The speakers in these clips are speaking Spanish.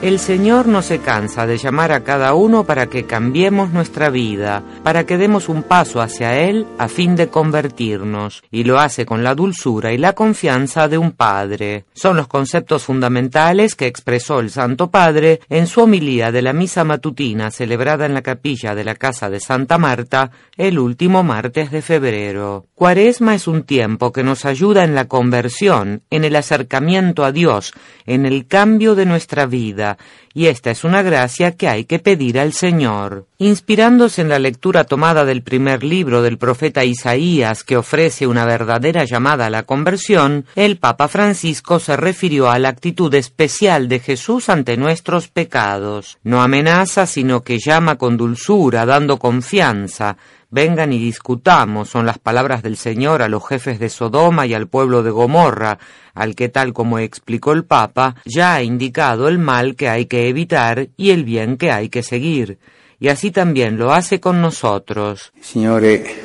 El Señor no se cansa de llamar a cada uno para que cambiemos nuestra vida, para que demos un paso hacia Él a fin de convertirnos, y lo hace con la dulzura y la confianza de un Padre. Son los conceptos fundamentales que expresó el Santo Padre en su homilía de la misa matutina celebrada en la capilla de la Casa de Santa Marta el último martes de febrero. Cuaresma es un tiempo que nos ayuda en la conversión, en el acercamiento a Dios, en el cambio de nuestra vida, y esta es una gracia que hay que pedir al Señor. Inspirándose en la lectura tomada del primer libro del profeta Isaías que ofrece una verdadera llamada a la conversión, el Papa Francisco se refirió a la actitud especial de Jesús ante nuestros pecados. No amenaza, sino que llama con dulzura, dando confianza, Vengan y discutamos, son las palabras del Señor a los jefes de Sodoma y al pueblo de Gomorra, al que tal como explicó el Papa, ya ha indicado el mal que hay que evitar y el bien que hay que seguir. Y así también lo hace con nosotros. Il Signore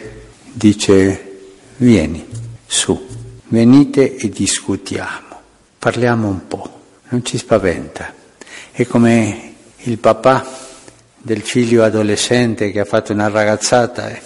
dice, vieni su, venite e discutiamo, parliamo un po', non ci spaventa. È come il papà del figlio adolescente che ha fatto una ragazzata e,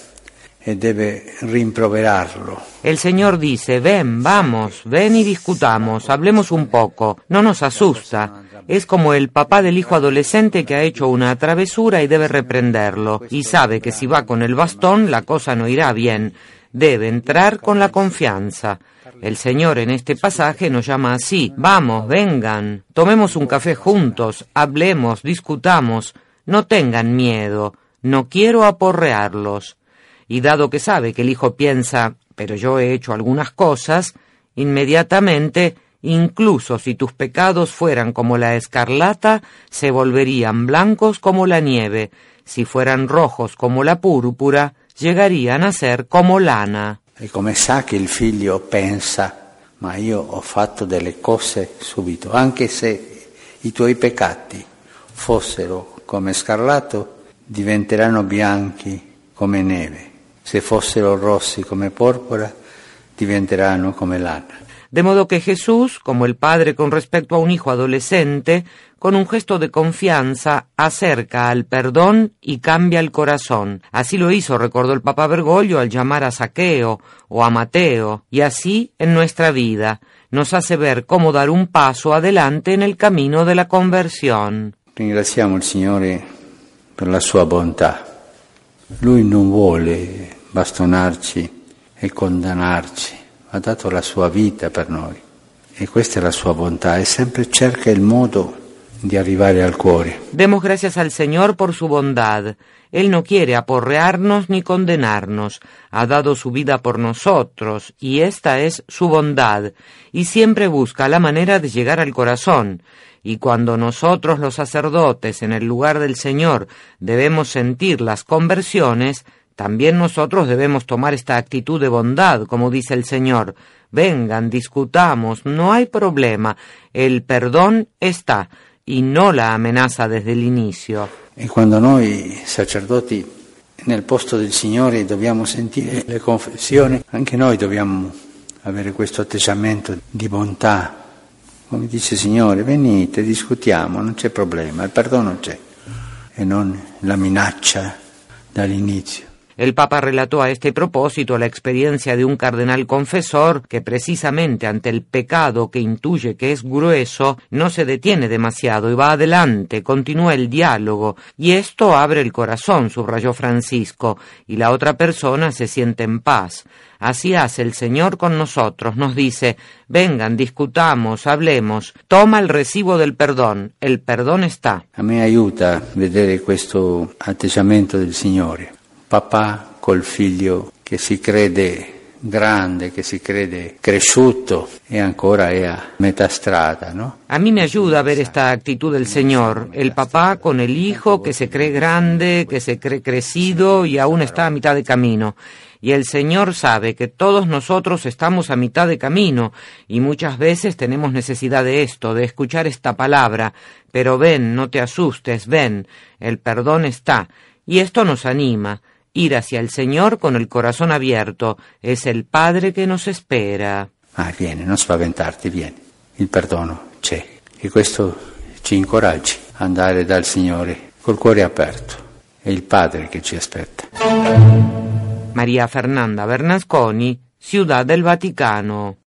e deve rimproverarlo. El Señor dice, ven, vamos, ven y discutamos, hablemos un poco, no nos asusta. Es como el papá del hijo adolescente que ha hecho una travesura y debe reprenderlo, y sabe que si va con el bastón la cosa no irá bien. Debe entrar con la confianza. El Señor en este pasaje nos llama así, vamos, vengan, tomemos un café juntos, hablemos, discutamos, no tengan miedo, no quiero aporrearlos. Y dado que sabe que el hijo piensa, pero yo he hecho algunas cosas, inmediatamente, incluso si tus pecados fueran como la escarlata, se volverían blancos como la nieve, si fueran rojos como la púrpura, llegarían a ser como lana. E come sa che il figlio pensa, ma io ho fatto delle cose subito, anche se i tuoi peccati fossero come scarlato, diventeranno bianchi come neve. Se fossero rossi come porpora, diventeranno come lana. De modo que Jesús, como el Padre con respecto a un hijo adolescente, con un gesto de confianza acerca al perdón y cambia el corazón. Así lo hizo, recordó el Papa Bergoglio, al llamar a Saqueo o a Mateo, y así en nuestra vida nos hace ver cómo dar un paso adelante en el camino de la conversión. Ringraziamo il Signore per la sua bontà. Lui non vuole bastonarci e condannarci, ha dato la sua vita per noi e questa è la sua bontà e sempre cerca il modo arrivare al cuore. Demos gracias al Señor por su bondad. Él no quiere aporrearnos ni condenarnos. Ha dado su vida por nosotros, y esta es su bondad, y siempre busca la manera de llegar al corazón. Y cuando nosotros los sacerdotes en el lugar del Señor debemos sentir las conversiones, también nosotros debemos tomar esta actitud de bondad, como dice el Señor. Vengan, discutamos, no hay problema, el perdón está, y no la amenaza desde el inicio. E quando noi sacerdoti nel posto del Signore dobbiamo sentire le confessioni, anche noi dobbiamo avere questo atteggiamento di bontà, come dice il Signore, venite, discutiamo, non c'è problema, il perdono c'è e non la minaccia dall'inizio. El Papa relató a este propósito la experiencia de un cardenal confesor que precisamente ante el pecado que intuye que es grueso no se detiene demasiado y va adelante, continúa el diálogo y esto abre el corazón, subrayó Francisco, y la otra persona se siente en paz. Así hace el Señor con nosotros, nos dice, vengan, discutamos, hablemos, toma el recibo del perdón, el perdón está. A me aiuta vedere questo atteggiamento del Signore. Papà col figlio che si crede grande, che si crede cresciuto e ancora è a metà strada, ¿no? A mí me ayuda a ver esta actitud del Señor, el papá con el hijo que se cree grande, que se cree crecido y aún está a mitad de camino. Y el Señor sabe que todos nosotros estamos a mitad de camino y muchas veces tenemos necesidad de esto, de escuchar esta palabra. Pero ven, no te asustes, ven, el perdón está. Y esto nos anima. Ir hacia el Señor con el corazón abierto es el Padre che nos espera. Ah, vieni, non spaventarti, vieni. Il perdono c'è. E questo ci incoraggi ad andare dal Signore col cuore aperto. È il Padre che ci aspetta. María Fernanda Bernasconi, Ciudad del Vaticano.